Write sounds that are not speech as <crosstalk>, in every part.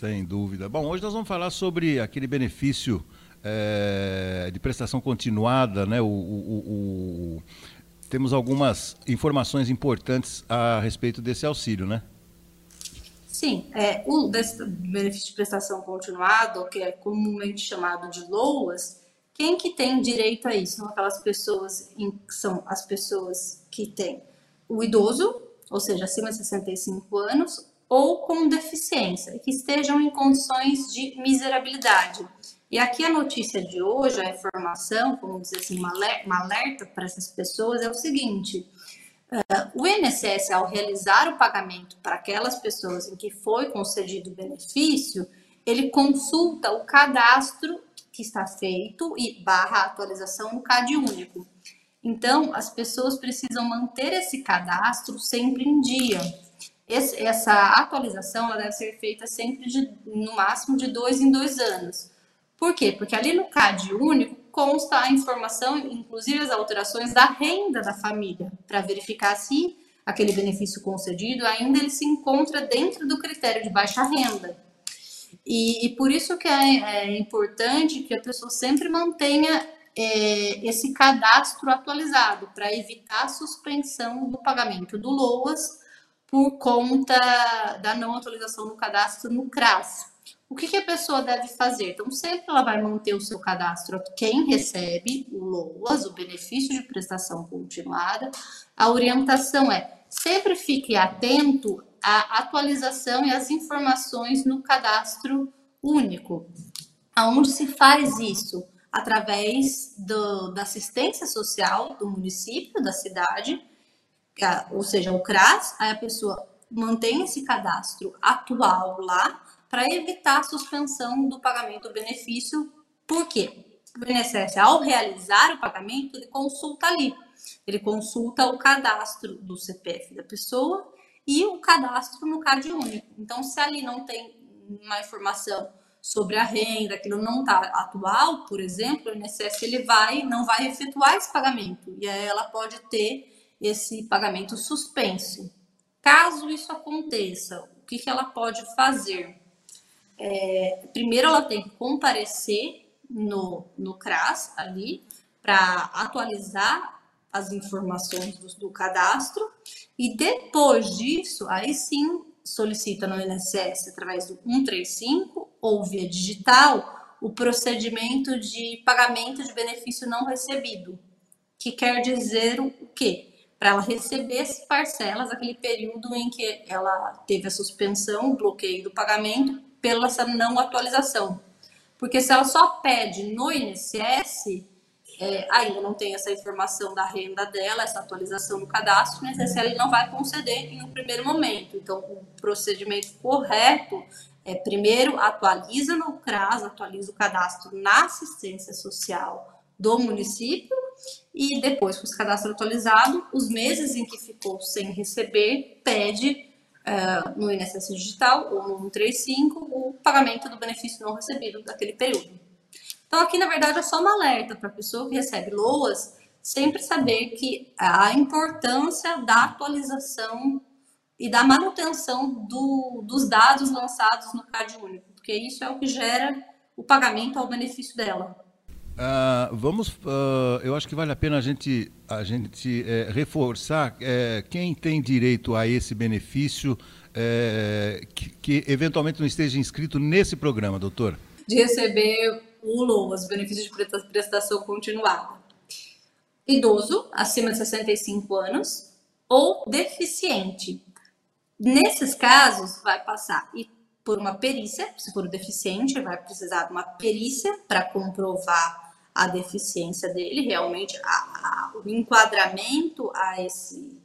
Sem dúvida. Bom, hoje nós vamos falar sobre aquele benefício é, de prestação continuada, né? O, o, o, temos algumas informações importantes a respeito desse auxílio, né? Sim, é, o benefício de prestação continuada, que é comumente chamado de LOAS, quem que tem direito a isso? São aquelas pessoas, são as pessoas que têm o idoso, ou seja, acima de 65 anos, ou com deficiência, que estejam em condições de miserabilidade. E aqui a notícia de hoje, a informação, como dizer assim, uma alerta para essas pessoas é o seguinte: uh, o INSS, ao realizar o pagamento para aquelas pessoas em que foi concedido o benefício, ele consulta o cadastro que está feito e barra atualização no CAD único. Então, as pessoas precisam manter esse cadastro sempre em dia. Esse, essa atualização ela deve ser feita sempre de, no máximo de dois em dois anos. Por quê? Porque ali no CAD único consta a informação, inclusive as alterações da renda da família, para verificar se aquele benefício concedido ainda ele se encontra dentro do critério de baixa renda. E, e por isso que é, é, importante que a pessoa sempre mantenha é, esse cadastro atualizado, para evitar a suspensão do pagamento do LOAS por conta da não atualização do cadastro no CRAS. O que, que, a pessoa deve fazer? Então, sempre ela vai manter o seu cadastro, quem recebe o LOAS, o benefício de prestação continuada. A orientação é sempre fique atento à atualização e às informações no cadastro único. Aonde se faz isso? Através do, da assistência social do município, da cidade, ou seja, o CRAS, aí a pessoa mantém esse cadastro atual lá para evitar a suspensão do pagamento do benefício. Por quê? O INSS, ao realizar o pagamento, ele consulta ali. Ele consulta o cadastro do CPF da pessoa e o cadastro no CAD único. Então, se ali não tem uma informação sobre a renda, aquilo não está atual, por exemplo, o INSS ele vai, não vai efetuar esse pagamento. E aí ela pode ter esse pagamento suspenso. Caso isso aconteça, o que, que ela pode fazer? É, primeiro, ela tem que comparecer no, no CRAS ali para atualizar as informações do, do, cadastro e depois disso, aí sim solicita no INSS através do 135 ou via digital o procedimento de pagamento de benefício não recebido, que quer dizer o quê? Para ela receber as parcelas aquele período em que ela teve a suspensão, o bloqueio do pagamento pela essa não atualização. Porque se ela só pede no INSS, é, ainda não tem essa informação da renda dela, essa atualização no cadastro, o INSS ele não vai conceder em um primeiro momento. Então, o procedimento correto é primeiro atualiza no CRAS, atualiza o cadastro na assistência social do município e depois, com esse cadastro atualizado, os meses em que ficou sem receber, pede uh, no INSS Digital ou no 135 o pagamento do benefício não recebido daquele período. Então, aqui, na verdade, é só um alerta para a pessoa que recebe LOAS sempre saber que a importância da atualização e da manutenção do, dos dados lançados no CAD único, porque isso é o que gera o pagamento ao benefício dela. Uh, vamos, uh, eu acho que vale a pena a gente, a gente é, reforçar é, quem tem direito a esse benefício é, que, que, eventualmente não esteja inscrito nesse programa, doutor. De receber o LOAS, benefício de prestação continuada. Idoso, acima de 65 anos, ou deficiente. Nesses casos, vai passar por uma perícia, se for deficiente, vai precisar de uma perícia para comprovar a deficiência dele, realmente a, a, o enquadramento a esse,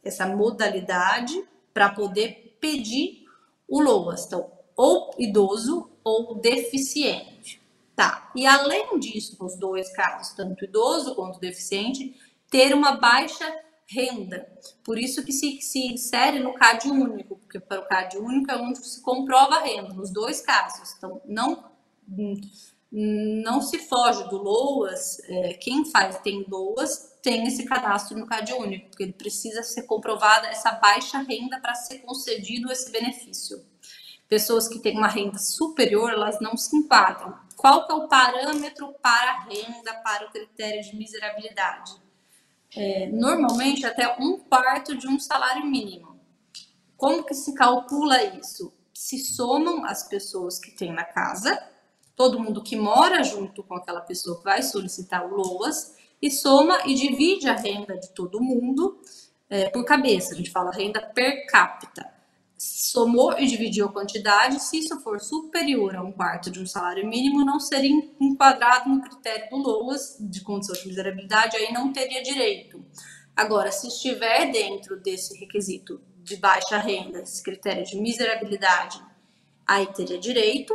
essa modalidade para poder pedir o LOAS. Então, ou idoso ou deficiente. Tá. E além disso, nos dois casos, tanto idoso quanto deficiente, ter uma baixa renda. Por isso que se, se insere no CAD único, porque para o CAD único é onde se comprova a renda, nos dois casos. Então, não não se foge do LOAS, é, quem faz tem LOAS tem esse cadastro no CAD único, porque ele precisa ser comprovada essa baixa renda para ser concedido esse benefício. pessoas que têm uma renda superior, elas não se enquadram. Qual que é o parâmetro para a renda, para o critério de miserabilidade? É, normalmente, até um quarto de um salário mínimo. Como que se calcula isso? Se somam as pessoas que tem na casa, todo mundo que mora junto com aquela pessoa que vai solicitar o LOAS, e soma e divide a renda de todo mundo é, por cabeça. A gente fala renda per capita somou e dividiu a quantidade, se isso for superior a um quarto de um salário mínimo, não seria enquadrado no critério do LOAS, de condição de miserabilidade, aí não teria direito. Agora, se estiver dentro desse requisito de baixa renda, esse critério de miserabilidade, aí teria direito,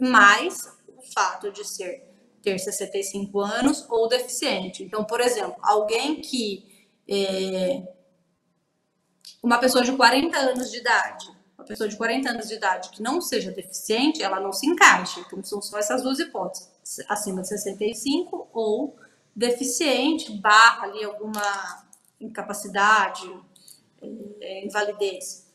mas o fato de ser ter 65 anos ou deficiente. Então, por exemplo, alguém que é, uma pessoa de 40 anos de idade, uma pessoa de 40 anos de idade que não seja deficiente, ela não se encaixa. Então, são só essas duas hipóteses: acima de 65 ou deficiente, barra ali alguma incapacidade, é, invalidez.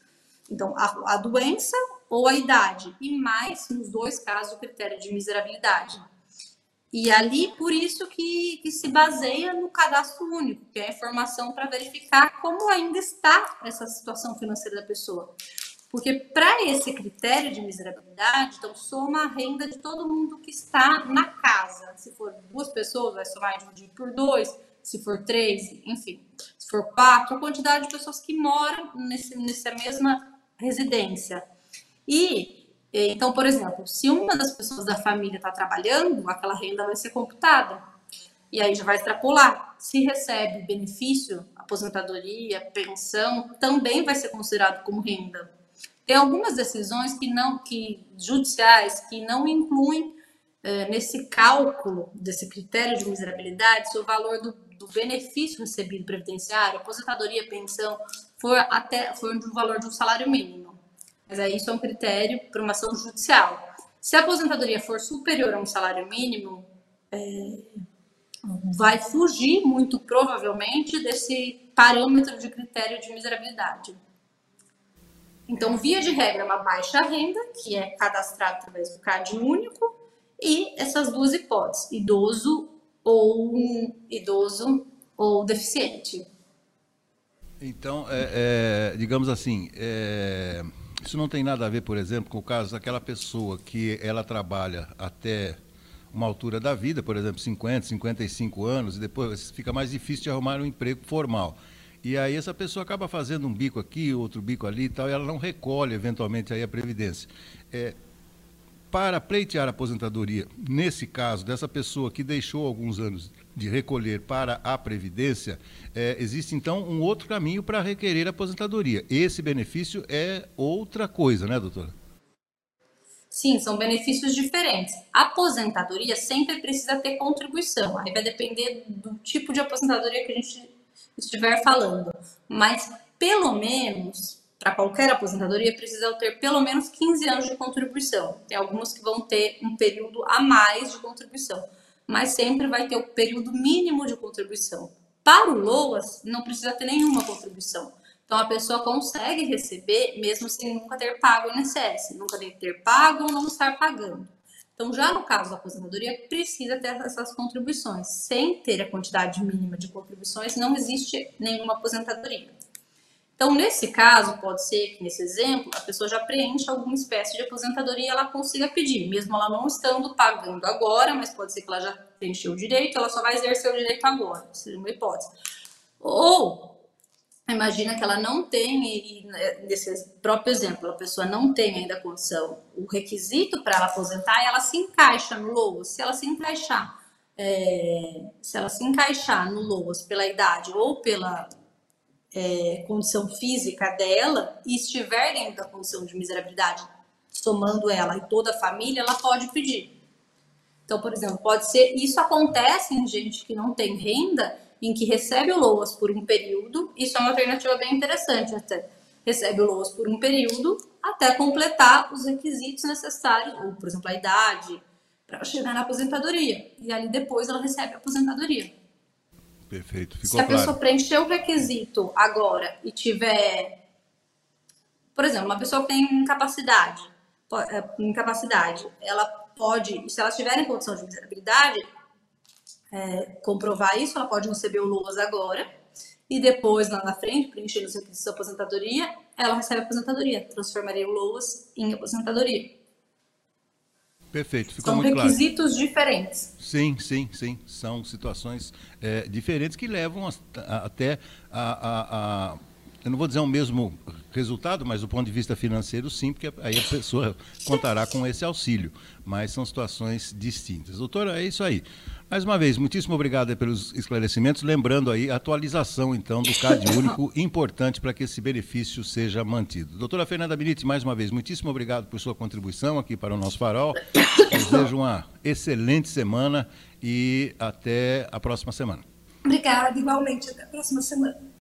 Então, a, a doença ou a idade, e mais, nos dois casos, o critério de miserabilidade. E ali, por isso que, que se baseia no cadastro único, que é a informação para verificar como ainda está essa situação financeira da pessoa. Porque para esse critério de miserabilidade, então soma a renda de todo mundo que está na casa. Se for duas pessoas, vai somar dividir por dois. Se for três, enfim. Se for quatro, a quantidade de pessoas que moram nesse, nessa mesma residência. E então, por exemplo, se uma das pessoas da família está trabalhando, aquela renda vai ser computada. E aí já vai extrapolar. Se recebe benefício, aposentadoria, pensão, também vai ser considerado como renda. Tem algumas decisões que não, que judiciais, que não incluem é, nesse cálculo desse critério de miserabilidade se o valor do, do benefício recebido previdenciário, aposentadoria, pensão, for até for do valor de um salário mínimo. Mas aí isso é um critério para uma ação judicial. Se a aposentadoria for superior a um salário mínimo, é, vai fugir muito provavelmente desse parâmetro de critério de miserabilidade. Então, via de regra, uma baixa renda, que é cadastrado através do CAD único, e essas duas hipóteses, idoso ou idoso ou deficiente. Então, é, é, digamos assim, é isso não tem nada a ver, por exemplo, com o caso daquela pessoa que ela trabalha até uma altura da vida, por exemplo, 50, 55 anos, e depois fica mais difícil de arrumar um emprego formal. E aí essa pessoa acaba fazendo um bico aqui, outro bico ali e tal, e ela não recolhe eventualmente aí a previdência. É, para pleitear a aposentadoria, nesse caso, dessa pessoa que deixou alguns anos de recolher para a Previdência, é, existe então um outro caminho para requerer a aposentadoria. Esse benefício é outra coisa, né, doutora? Sim, são benefícios diferentes. A aposentadoria sempre precisa ter contribuição, aí vai depender do tipo de aposentadoria que a gente estiver falando. Mas, pelo menos, para qualquer aposentadoria, precisa ter pelo menos 15 anos de contribuição. Tem algumas que vão ter um período a mais de contribuição mas sempre vai ter o período mínimo de contribuição. Para o LOAS, não precisa ter nenhuma contribuição. Então, a pessoa consegue receber mesmo sem nunca ter pago o INSS, nunca ter pago ou não estar pagando. Então, já no caso da aposentadoria, precisa ter essas contribuições. Sem ter a quantidade mínima de contribuições, não existe nenhuma aposentadoria. Então, nesse caso, pode ser que nesse exemplo a pessoa já preencha alguma espécie de aposentadoria e ela consiga pedir, mesmo ela não estando pagando agora, mas pode ser que ela já preencheu o direito, ela só vai exercer o direito agora, seria uma hipótese. Ou, imagina que ela não tem, e né, nesse próprio exemplo, a pessoa não tem ainda a condição, o requisito para ela aposentar e ela se encaixa no LOAS. Se ela se encaixar, é, se ela se encaixar no LOAS pela idade ou pela é, condição física dela e estiver dentro da condição de miserabilidade, somando ela e toda a família, ela pode pedir. Então, por exemplo, pode ser. Isso acontece em gente que não tem renda, em que recebe o LOAS por um período. Isso é uma alternativa bem interessante até. Recebe o LOAS por um período até completar os requisitos necessários, ou, por exemplo, a idade, para chegar na aposentadoria. E ali depois ela recebe a aposentadoria. Perfeito, ficou Se a claro. pessoa preencher o requisito agora e tiver, por exemplo, uma pessoa que tem incapacidade, é, incapacidade, ela pode, se ela estiver em condição de miserabilidade, é, comprovar isso, ela pode receber o LOAS agora, e depois, lá na frente, preenchendo os requisitos de aposentadoria, ela recebe a aposentadoria, transformaria o LOAS em aposentadoria. Perfeito, ficou São muito requisitos claro. diferentes. Sim, sim, sim. São situações é, diferentes que levam a, a, até a, a, Eu não vou dizer o mesmo resultado, mas do ponto de vista financeiro, sim, porque aí a pessoa contará com esse auxílio. Mas são situações distintas. Doutora, é isso aí. Mais uma vez, muitíssimo obrigado pelos esclarecimentos. Lembrando aí a atualização, então, do CAD <laughs> único, importante para que esse benefício seja mantido. Doutora Fernanda Benite, mais uma vez, muitíssimo obrigado por sua contribuição aqui para o nosso farol. Desejo uma excelente semana e até a próxima semana. Obrigada, igualmente. Até a próxima semana.